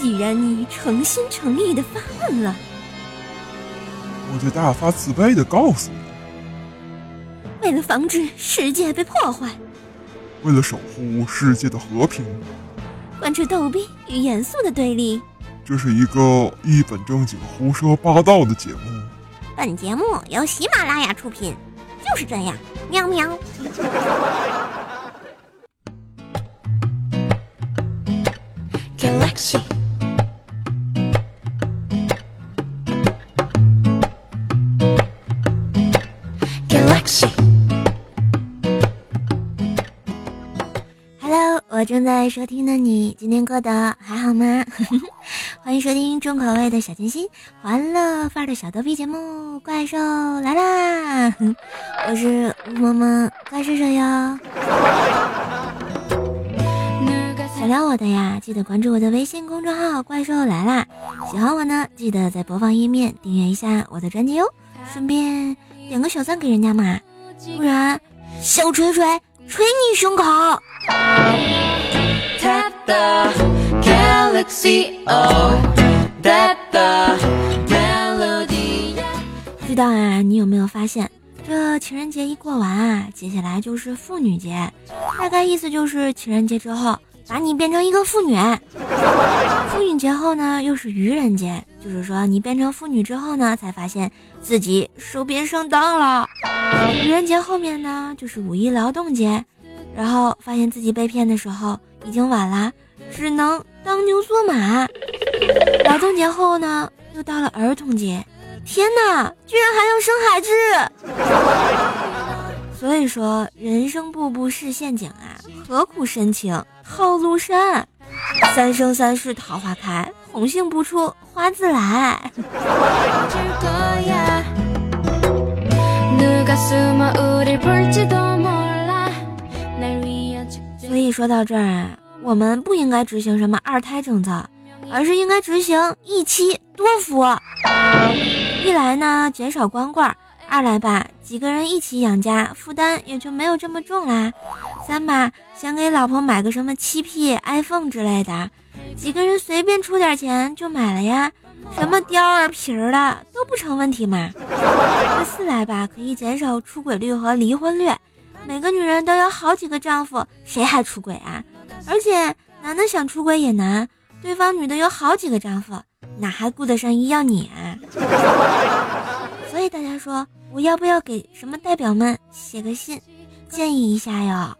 既然你诚心诚意的发问了，我就大发慈悲的告诉你，为了防止世界被破坏，为了守护世界的和平，贯彻逗逼与严肃的对立，这是一个一本正经胡说八道的节目。本节目由喜马拉雅出品，就是这样，喵喵。Galaxy. 正在收听的你，今天过得还好吗？欢迎收听重口味的小清新、欢乐范儿的小逗逼节目《怪兽来啦》，我是吴萌萌怪兽兽哟。想聊我的呀，记得关注我的微信公众号“怪兽来啦”。喜欢我呢，记得在播放页面订阅一下我的专辑哟，顺便点个小赞给人家嘛，不然小锤锤捶你胸口。The galaxy oh that the melody. 不知道啊，你有没有发现，这情人节一过完啊，接下来就是妇女节，大概意思就是情人节之后把你变成一个妇女，妇女节后呢又是愚人节，就是说你变成妇女之后呢，才发现自己手边上当了。愚人节后面呢就是五一劳动节，然后发现自己被骗的时候已经晚了，只能当牛做马。劳动节后呢，又到了儿童节，天哪，居然还要生孩子！所以说，人生步步是陷阱啊，何苦深情套路深？三生三世桃花开，红杏不出花自来。所以说到这儿啊，我们不应该执行什么二胎政策，而是应该执行一妻多夫。一来呢，减少光棍；二来吧，几个人一起养家，负担也就没有这么重啦。三吧，想给老婆买个什么七 P、iPhone 之类的，几个人随便出点钱就买了呀。什么貂儿皮儿的都不成问题嘛。四来吧，可以减少出轨率和离婚率。每个女人都有好几个丈夫，谁还出轨啊？而且男的想出轨也难，对方女的有好几个丈夫，哪还顾得上要你啊。所以大家说，我要不要给什么代表们写个信，建议一下哟。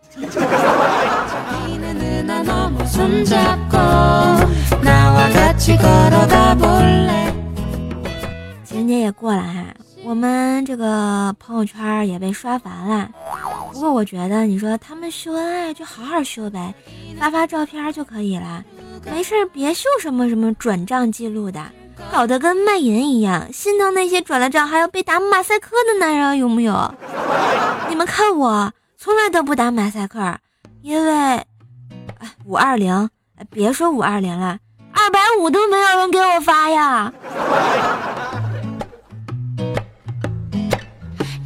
情人节也过了哈。我们这个朋友圈也被刷烦了。不过我觉得，你说他们秀恩爱就好好秀呗，发发照片就可以了，没事别秀什么什么转账记录的，搞得跟卖淫一样。心疼那些转了账还要被打马赛克的男人，有没有？你们看我从来都不打马赛克，因为，哎，五二零，别说五二零了，二百五都没有人给我发呀。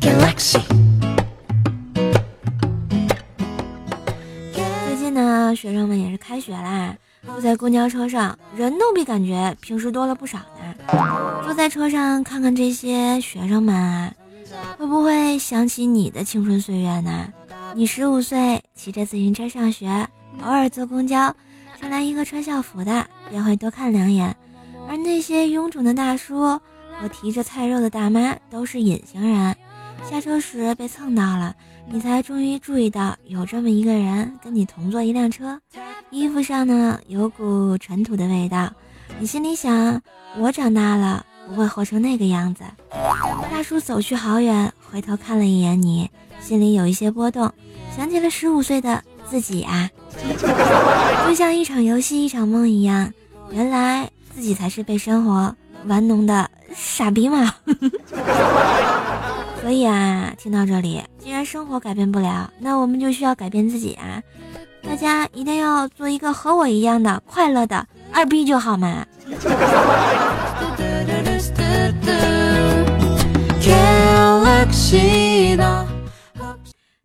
Galaxy 最近呢，学生们也是开学啦，坐在公交车上，人都比感觉平时多了不少呢。坐在车上看看这些学生们啊，会不会想起你的青春岁月呢？你十五岁骑着自行车上学，偶尔坐公交，上来一个穿校服的，便会多看两眼。而那些臃肿的大叔和提着菜肉的大妈都是隐形人。下车时被蹭到了，你才终于注意到有这么一个人跟你同坐一辆车，衣服上呢有股尘土的味道。你心里想，我长大了不会活成那个样子。大叔走去好远，回头看了一眼你，心里有一些波动，想起了十五岁的自己啊，就像一场游戏一场梦一样，原来自己才是被生活玩弄的傻逼嘛。所以啊，听到这里，既然生活改变不了，那我们就需要改变自己啊！大家一定要做一个和我一样的快乐的二逼就好嘛。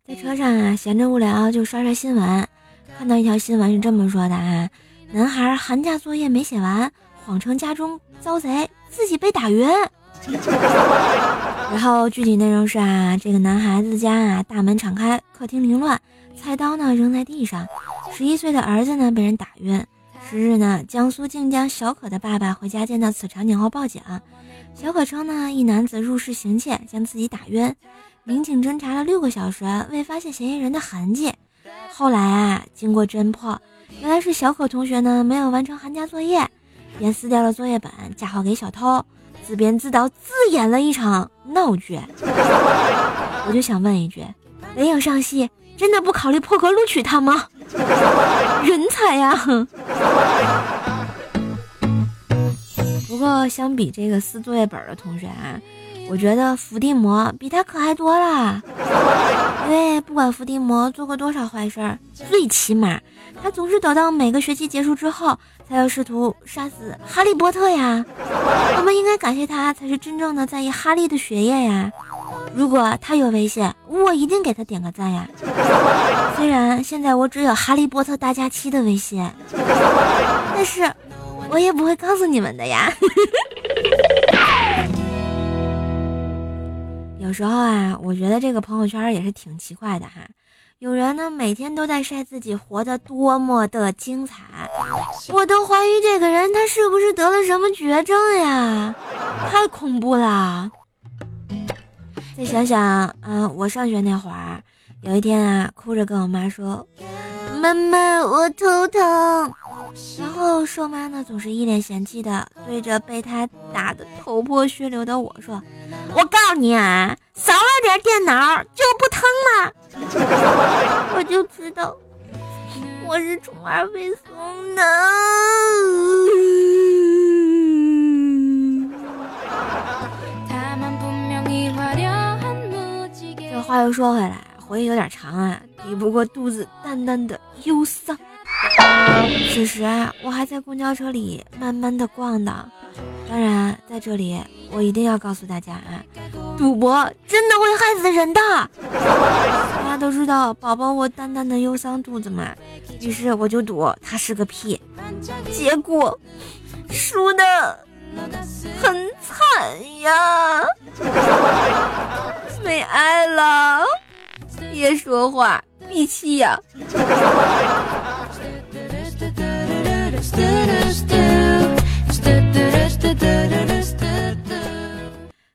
在车上啊，闲着无聊就刷刷新闻，看到一条新闻是这么说的啊：男孩寒假作业没写完，谎称家中遭贼，自己被打晕。然后具体内容是啊，这个男孩子家啊，大门敞开，客厅凌乱，菜刀呢扔在地上，十一岁的儿子呢被人打晕。十日呢，江苏靖江小可的爸爸回家见到此场景后报警，小可称呢，一男子入室行窃，将自己打晕。民警侦查了六个小时，未发现嫌疑人的痕迹。后来啊，经过侦破，原来是小可同学呢没有完成寒假作业，便撕掉了作业本，嫁祸给小偷。自编自导自演了一场闹剧，我就想问一句：雷影上戏，真的不考虑破格录取他吗？人才呀！不过相比这个撕作业本的同学啊，我觉得伏地魔比他可爱多了。因为不管伏地魔做过多少坏事儿，最起码他总是等到每个学期结束之后。才要试图杀死哈利波特呀！我们应该感谢他，才是真正的在意哈利的学业呀。如果他有微信，我一定给他点个赞呀。虽然现在我只有哈利波特大假期的微信，但是我也不会告诉你们的呀。有时候啊，我觉得这个朋友圈也是挺奇怪的哈。有人呢，每天都在晒自己活得多么的精彩，我都怀疑这个人他是不是得了什么绝症呀？太恐怖了！再想想，嗯，我上学那会儿，有一天啊，哭着跟我妈说：“妈妈，我头疼。”然后瘦妈呢，总是一脸嫌弃的对着被她打得头破血流的我说：“我告诉你啊，少玩点电脑就不疼了。”我就知道我是宠儿被送的。这话又说回来，回忆有点长啊，抵不过肚子淡淡的忧伤。此时啊，我还在公交车里慢慢的逛的。当然，在这里我一定要告诉大家啊，赌博真的会害死人的。大家都知道，宝宝我淡淡的忧伤肚子嘛，于是我就赌他是个屁，结果输的很惨呀，没爱了，别说话，闭气呀。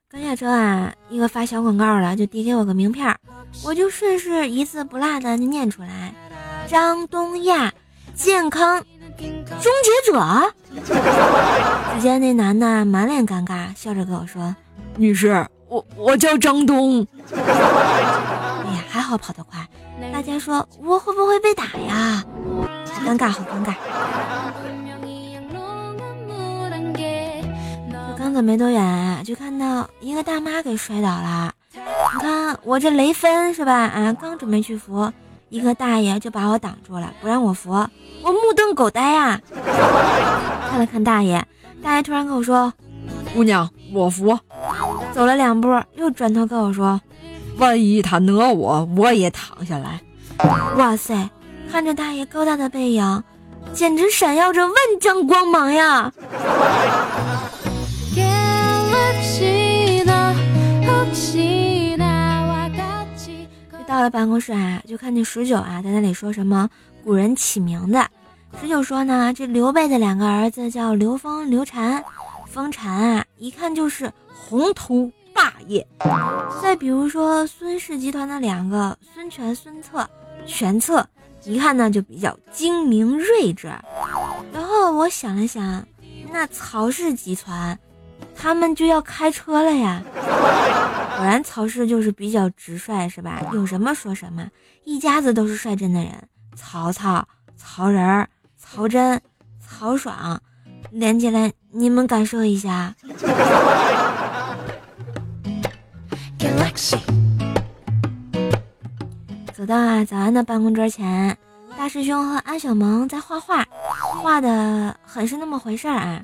刚下车啊，一个发小广告的就递给我个名片，我就顺势一字不落的念出来：张东亚，健康终结者。只见那男的满脸尴尬，笑着跟我说：“女士，我我叫张东。”哎呀，还好跑得快。大家说我会不会被打呀？好尴尬，好尴尬。刚走没多远，就看到一个大妈给摔倒了。你看我这雷分是吧？啊，刚准备去扶，一个大爷就把我挡住了，不让我扶。我目瞪口呆呀，看了看大爷，大爷突然跟我说：“姑娘，我扶。”走了两步，又转头跟我说：“万一他讹我，我也躺下来。”哇塞，看着大爷高大的背影，简直闪耀着万丈光芒呀！到了办公室啊，就看见十九啊在那里说什么古人起名的。十九说呢，这刘备的两个儿子叫刘封、刘禅。封禅啊，一看就是宏图霸业。再比如说孙氏集团的两个孙权、孙策，权策，一看呢就比较精明睿智。然后我想了想，那曹氏集团。他们就要开车了呀！果然曹氏就是比较直率，是吧？有什么说什么，一家子都是率真的人。曹操、曹仁、曹真、曹爽，连起来你们感受一下。走到啊早安的办公桌前，大师兄和安小萌在画画，画的很是那么回事儿啊。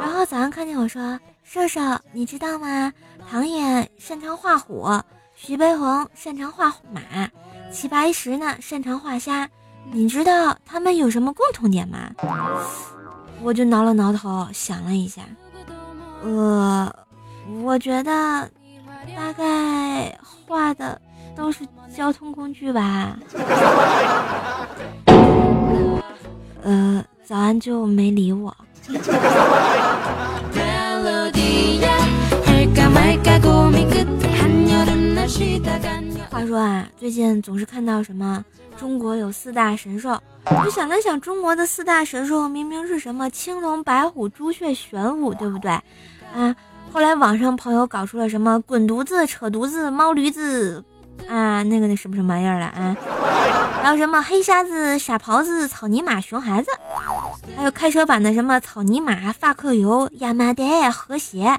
然后早安看见我说。瘦瘦，你知道吗？唐寅擅长画虎，徐悲鸿擅长画马，齐白石呢擅长画虾，你知道他们有什么共同点吗？我就挠了挠头，想了一下，呃，我觉得大概画的都是交通工具吧。呃，早安就没理我。话说啊，最近总是看到什么中国有四大神兽，我想了想，中国的四大神兽明明是什么青龙、白虎、朱雀、玄武，对不对？啊，后来网上朋友搞出了什么滚犊子、扯犊子、猫驴子，啊，那个那什么什么玩意儿了啊？还有什么黑瞎子、傻狍子、草泥马、熊孩子，还有开车版的什么草泥马、发克油、亚麻袋、和谐。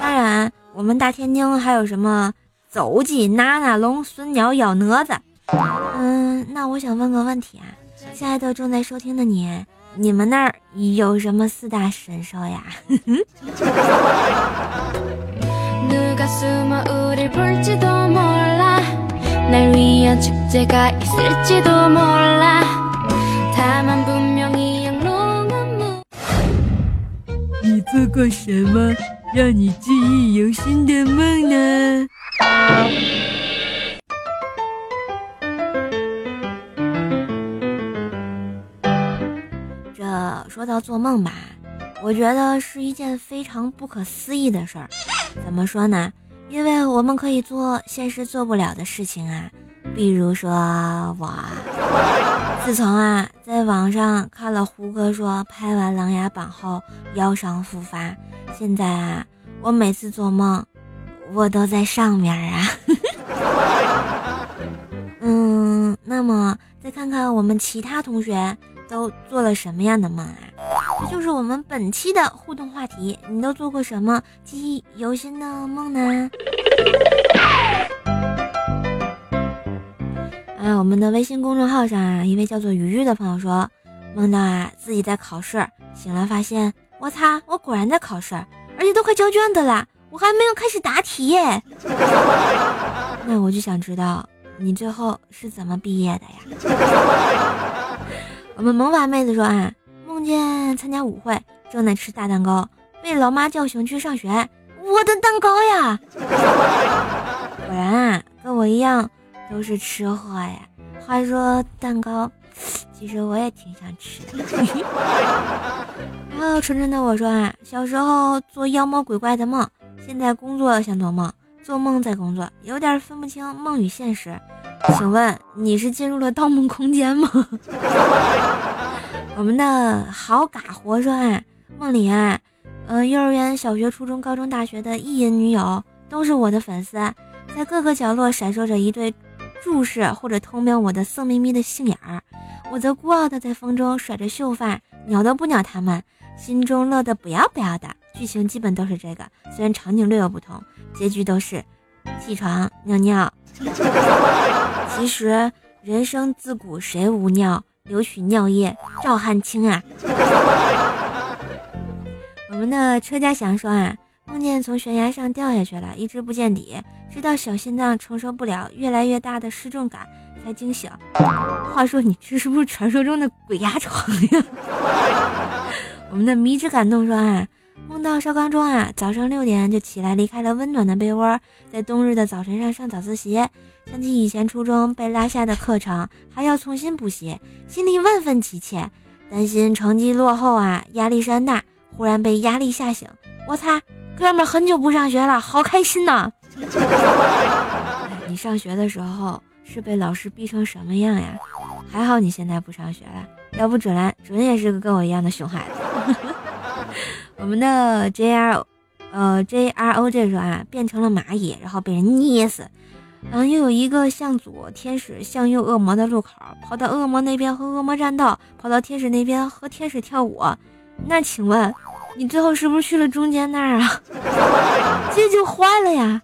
当然，我们大天津还有什么？走鸡、拿拿龙、孙鸟、咬蛾子。嗯，那我想问个问题啊，亲爱的正在收听的你，你们那儿有什么四大神兽呀？你做过什么让你记忆犹新的梦呢？到做梦吧，我觉得是一件非常不可思议的事儿。怎么说呢？因为我们可以做现实做不了的事情啊，比如说我，自从啊在网上看了胡歌说拍完《琅琊榜》后腰伤复发，现在啊我每次做梦。我都在上面啊，嗯，那么再看看我们其他同学都做了什么样的梦啊？这就是我们本期的互动话题，你都做过什么记忆犹新的梦呢？啊，我们的微信公众号上啊，一位叫做鱼鱼的朋友说，梦到啊自己在考试，醒来发现，我擦，我果然在考试，而且都快交卷子了。我还没有开始答题耶，那我就想知道你最后是怎么毕业的呀？我们萌娃妹子说啊，见参加舞会，正在吃大蛋糕，被老妈叫醒去上学。我的蛋糕呀！果然啊，跟我一样都是吃货呀。话说蛋糕，其实我也挺想吃的。然后纯纯的我说啊，小时候做妖魔鬼怪的梦。现在工作想做梦，做梦在工作，有点分不清梦与现实。请问你是进入了盗梦空间吗？我们的好嘎活说啊，梦里啊，嗯，幼儿园、小学、初中、高中、大学的意淫女友都是我的粉丝，在各个角落闪烁着一对注视或者偷瞄我的色眯眯的杏眼儿，我则孤傲的在风中甩着秀发，鸟都不鸟他们，心中乐得不要不要的。剧情基本都是这个，虽然场景略有不同，结局都是起床尿尿。其实人生自古谁无尿，留取尿液赵汉青啊！我们的车家祥说啊，梦见从悬崖上掉下去了，一直不见底，直到小心脏承受不了越来越大的失重感才惊醒。话说你这是不是传说中的鬼压床呀？我们的迷之感动说啊。梦到邵刚中啊，早上六点就起来，离开了温暖的被窝，在冬日的早晨上上早自习。想起以前初中被拉下的课程，还要重新补习，心里万分急切，担心成绩落后啊，压力山大。忽然被压力吓醒，我擦，哥们很久不上学了，好开心呐！你上学的时候是被老师逼成什么样呀？还好你现在不上学了，要不准来准也是个跟我一样的熊孩子。我们的 J R，呃 J R O 这时候啊变成了蚂蚁，然后被人捏死。嗯，又有一个向左天使向右恶魔的路口，跑到恶魔那边和恶魔战斗，跑到天使那边和天使跳舞。那请问你最后是不是去了中间那儿啊？这就坏了呀。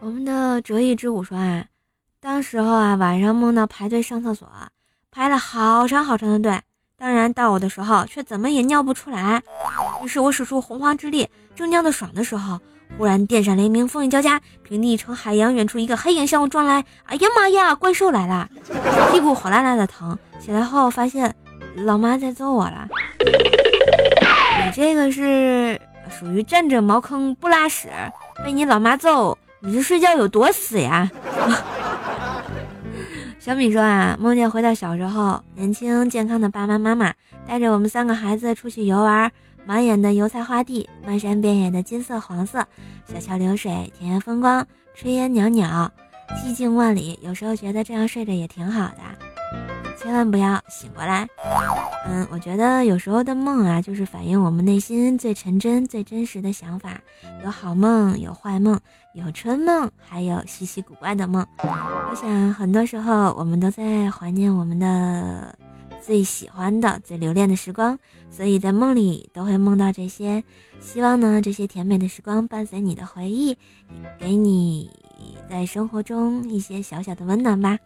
我们的折翼之舞说啊，当时候啊晚上梦到排队上厕所，排了好长好长的队。当然，到我的时候却怎么也尿不出来，于是我使出洪荒之力，正尿得爽的时候，忽然电闪雷鸣，风雨交加，平地成海洋，远处一个黑影向我撞来。哎呀妈呀，怪兽来了！屁股火辣辣的疼。起来后发现老妈在揍我了。你这个是属于站着茅坑不拉屎，被你老妈揍，你这睡觉有多死呀？小米说啊，梦见回到小时候，年轻健康的爸爸妈妈带着我们三个孩子出去游玩，满眼的油菜花地，漫山遍野的金色黄色，小桥流水，田园风光，炊烟袅袅，寂静万里。有时候觉得这样睡着也挺好的，千万不要醒过来。嗯，我觉得有时候的梦啊，就是反映我们内心最纯真、最真实的想法。有好梦，有坏梦，有春梦，还有稀奇古怪的梦。我想，很多时候我们都在怀念我们的最喜欢的、最留恋的时光，所以在梦里都会梦到这些。希望呢，这些甜美的时光伴随你的回忆，给你在生活中一些小小的温暖吧。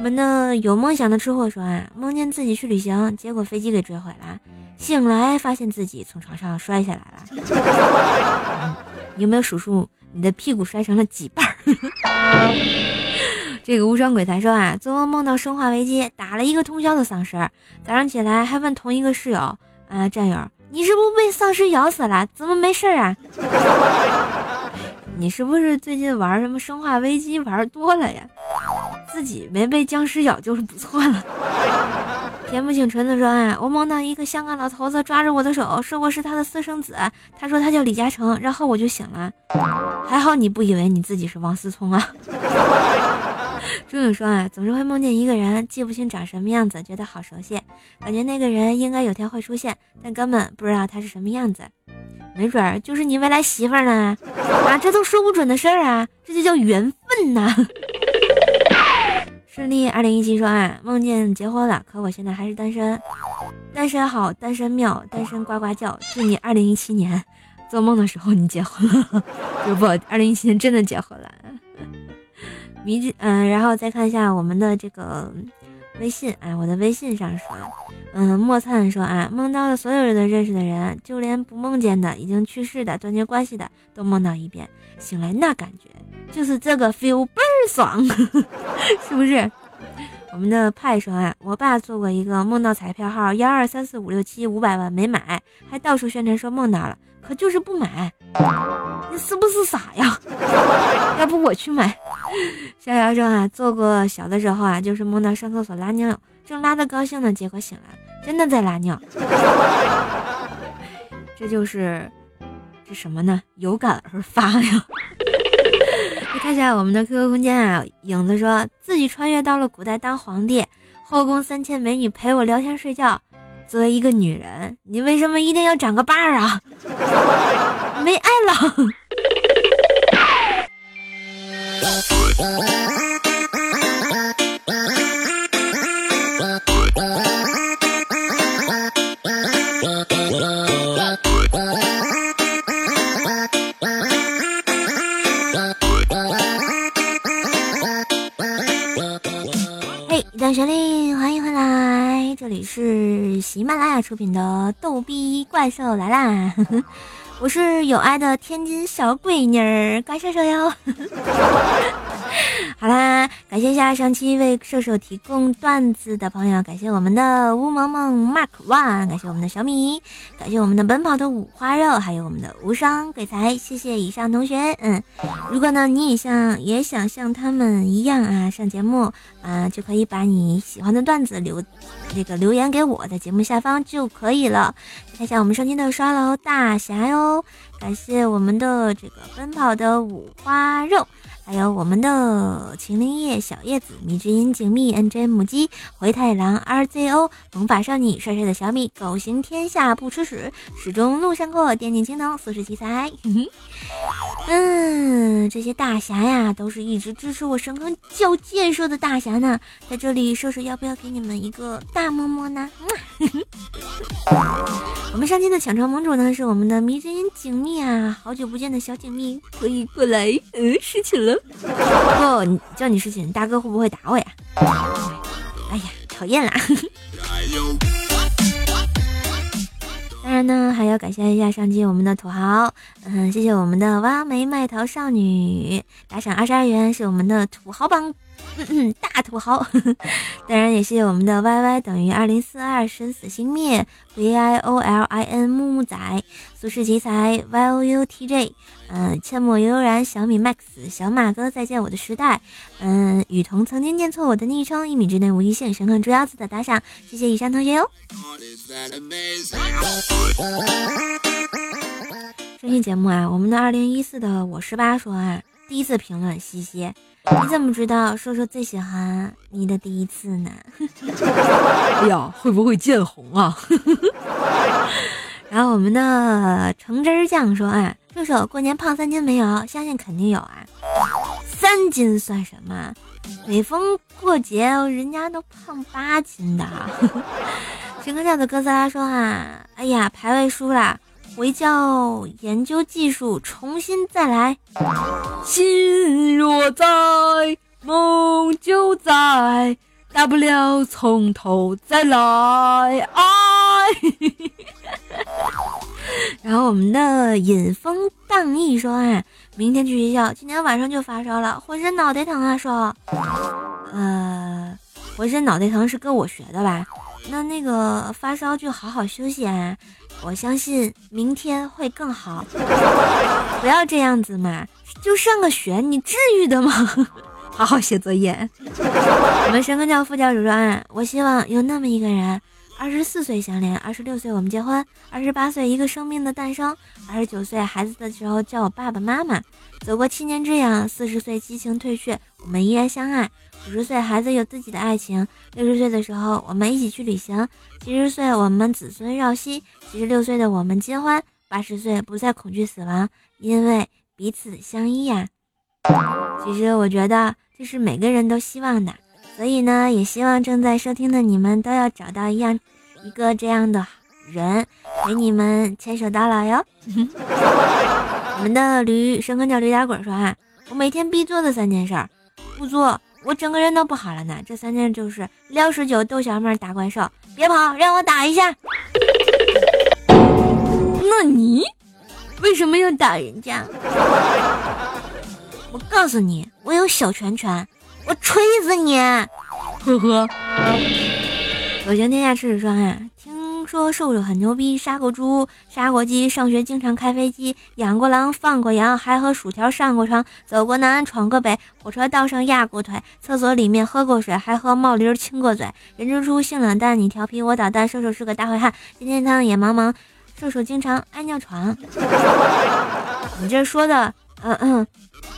我们的有梦想的吃货说啊，梦见自己去旅行，结果飞机给坠毁了，醒来发现自己从床上摔下来了。你有没有数数你的屁股摔成了几瓣？这个无双鬼才说啊，做梦梦到生化危机打了一个通宵的丧尸，早上起来还问同一个室友啊战友，你是不是被丧尸咬死了？怎么没事啊？你是不是最近玩什么生化危机玩多了呀？自己没被僵尸咬就是不错了。田不醒纯子说啊，我梦到一个香港老头子抓着我的手，说我是他的私生子。他说他叫李嘉诚，然后我就醒了。还好你不以为你自己是王思聪啊。朱勇说啊，总是会梦见一个人，记不清长什么样子，觉得好熟悉，感觉那个人应该有天会出现，但根本不知道他是什么样子。没准儿就是你未来媳妇儿呢。啊，这都说不准的事儿啊，这就叫缘分呐。顺利二零一七说啊，梦见结婚了，可我现在还是单身。单身好，单身妙，单身呱呱叫。祝你二零一七年做梦的时候你结婚了，不不，二零一七年真的结婚了。迷之嗯，然后再看一下我们的这个微信，哎，我的微信上说，嗯，莫灿说啊，梦到了所有人的认识的人，就连不梦见的、已经去世的、断绝关系的，都梦到一遍，醒来那感觉就是这个 feel 倍儿爽，是不是？我们的派说啊，我爸做过一个梦到彩票号幺二三四五六七五百万没买，还到处宣传说梦到了，可就是不买，你是不是傻呀？要不我去买。逍遥说啊，做过小的时候啊，就是梦到上厕所拉尿，正拉的高兴呢，结果醒来真的在拉尿。这就是这什么呢？有感而发呀。看一下我们的 QQ 空间啊，影子说自己穿越到了古代当皇帝，后宫三千美女陪我聊天睡觉。作为一个女人，你为什么一定要长个把儿啊？没爱了。出品的《逗逼怪兽来啦》。我是有爱的天津小闺女儿，怪兽兽哟。好啦，感谢一下上期为射手提供段子的朋友，感谢我们的乌萌萌 Mark One，感谢我们的小米，感谢我们的奔跑的五花肉，还有我们的无双鬼才，谢谢以上同学。嗯，如果呢你也像也想像他们一样啊上节目啊，就可以把你喜欢的段子留这个留言给我，在节目下方就可以了。看一下我们上期的刷楼大侠哟，感谢我们的这个奔跑的五花肉。还有我们的秦灵叶、小叶子、迷之音、景密、N J 母鸡、灰太狼、R Z O、萌法少女、帅帅的小米、狗行天下不吃屎、始终路上过、电竞青铜、四十奇才。嗯，这些大侠呀，都是一直支持我神坑教建设的大侠呢。在这里，瘦瘦要不要给你们一个大么么呢？我们上期的抢床盟主呢，是我们的迷之音景密啊，好久不见的小景密，可以过来嗯侍寝了。不，你叫你事情，大哥会不会打我呀？哎呀，讨厌啦！当然呢，还要感谢一下上期我们的土豪，嗯，谢谢我们的挖煤卖桃少女打赏二十二元，是我们的土豪榜。大土豪，当然也谢谢我们的 Y Y 等于二零四二生死心灭 V I O L I N 木木仔苏轼奇才 Y O U T J 嗯，阡陌悠悠然小米 Max 小马哥再见我的时代嗯，雨桐曾经念错我的昵称一米之内无一线神坑猪腰子的打赏，谢谢以上同学哟。这期节目啊，我们的二零一四的我十八说啊，第一次评论西西。你怎么知道瘦瘦最喜欢你的第一次呢？哎呀，会不会见红啊？然后我们的橙汁酱说：“哎，瘦瘦过年胖三斤没有？相信肯定有啊。三斤算什么？每逢过节人家都胖八斤的。”陈哥叫的哥斯拉说：“啊，哎呀，排位输了。”回教研究技术，重新再来。心若在，梦就在，大不了从头再来。哎，然后我们的引风荡意说啊，明天去学校，今天晚上就发烧了，浑身脑袋疼啊。说，呃，浑身脑袋疼是跟我学的吧？那那个发烧就好好休息啊。我相信明天会更好，不要这样子嘛，就上个学，你至于的吗？好好写作业。我们神科教副教主说，我希望有那么一个人，二十四岁相恋，二十六岁我们结婚，二十八岁一个生命的诞生，二十九岁孩子的时候叫我爸爸妈妈，走过七年之痒，四十岁激情褪去，我们依然相爱。五十岁孩子有自己的爱情，六十岁的时候我们一起去旅行，七十岁我们子孙绕膝，七十六岁的我们结婚，八十岁不再恐惧死亡，因为彼此相依呀。其实我觉得这是每个人都希望的，所以呢，也希望正在收听的你们都要找到一样一个这样的人，陪你们牵手到老哟。我们的驴生根叫驴打滚说啊，我每天必做的三件事，不做。我整个人都不好了呢，这三天就是撩十九逗小妹打怪兽，别跑，让我打一下。那你为什么要打人家？我告诉你，我有小拳拳，我锤死你！呵呵。我行天下赤子说啊。说瘦瘦很牛逼，杀过猪，杀过鸡，上学经常开飞机，养过狼，放过羊，还和薯条上过床，走过南，闯过北，火车道上压过腿，厕所里面喝过水，还和冒驴亲过嘴。人之初性冷淡，你调皮我捣蛋，瘦瘦是个大坏汉，天天汤也茫茫，瘦瘦经常爱尿床。你这说的，嗯嗯，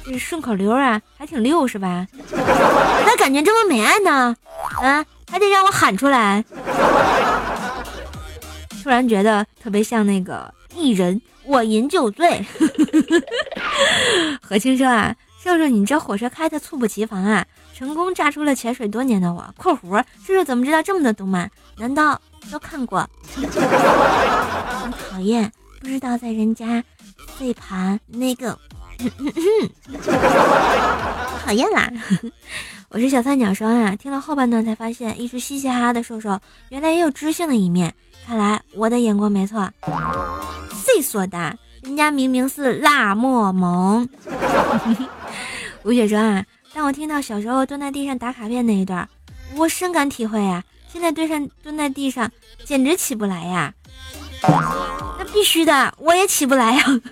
这顺口溜啊，还挺溜是吧？咋感觉这么美爱呢？啊，还得让我喊出来。突然觉得特别像那个艺人，我饮酒醉。何青说啊，瘦瘦，你这火车开的猝不及防啊，成功炸出了潜水多年的我。括弧，瘦瘦怎么知道这么多动漫？难道都看过？很讨厌，不知道在人家飞盘那个，讨厌啦。我是小三角双啊，听了后半段才发现，一直嘻嘻哈哈的瘦瘦，原来也有知性的一面。看来我的眼光没错，谁说的？人家明明是辣莫萌。吴雪说啊，当我听到小时候蹲在地上打卡片那一段，我深感体会呀。现在蹲上蹲在地上，简直起不来呀。那必须的，我也起不来呀。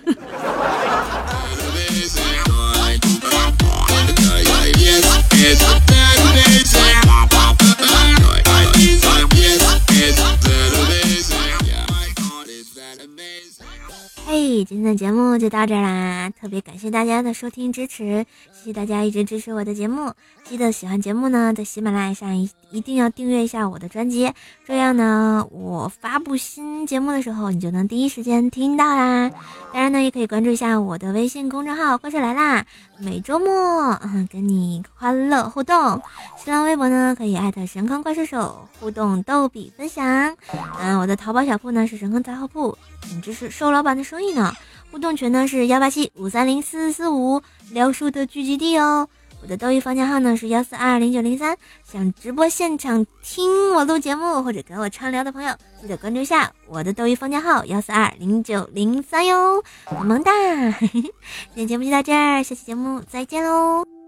今天的节目就到这啦！特别感谢大家的收听支持，谢谢大家一直支持我的节目。记得喜欢节目呢，在喜马拉雅上一一定要订阅一下我的专辑，这样呢，我发布新节目的时候，你就能第一时间听到啦。当然呢，也可以关注一下我的微信公众号“怪兽来啦”，每周末跟你欢乐互动。新浪微博呢，可以艾特神坑怪兽手互动逗比分享。嗯，我的淘宝小铺呢是神坑杂货铺。你这是瘦老板的生意呢？互动群呢是幺八七五三零四四五，聊叔的聚集地哦。我的斗鱼房间号呢是幺四二零九零三。想直播现场听我录节目或者跟我畅聊的朋友，记得关注一下我的斗鱼房间号幺四二零九零三哟，萌萌哒！今天节目就到这儿，下期节目再见喽。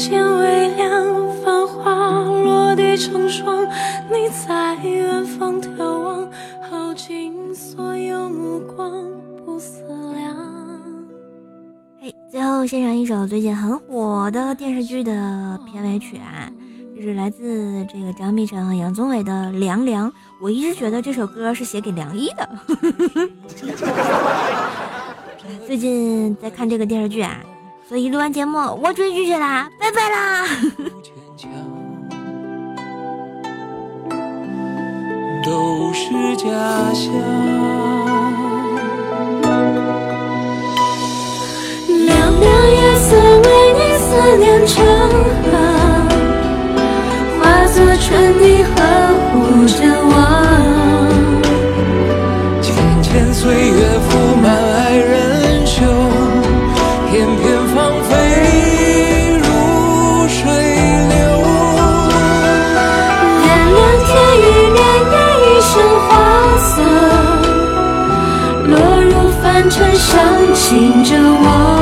入夜渐微凉，繁花落地成霜。你在远方眺望，耗尽所有目光，不思量。嘿，最后献上一首最近很火的电视剧的片尾曲啊，就是来自这个张碧晨和杨宗纬的《凉凉》。我一直觉得这首歌是写给梁一的。最近在看这个电视剧啊，所以录完节目我追剧去啦，拜拜啦！都是假象。凉凉夜色为你思念成河，化作春泥呵护着我。牵着我。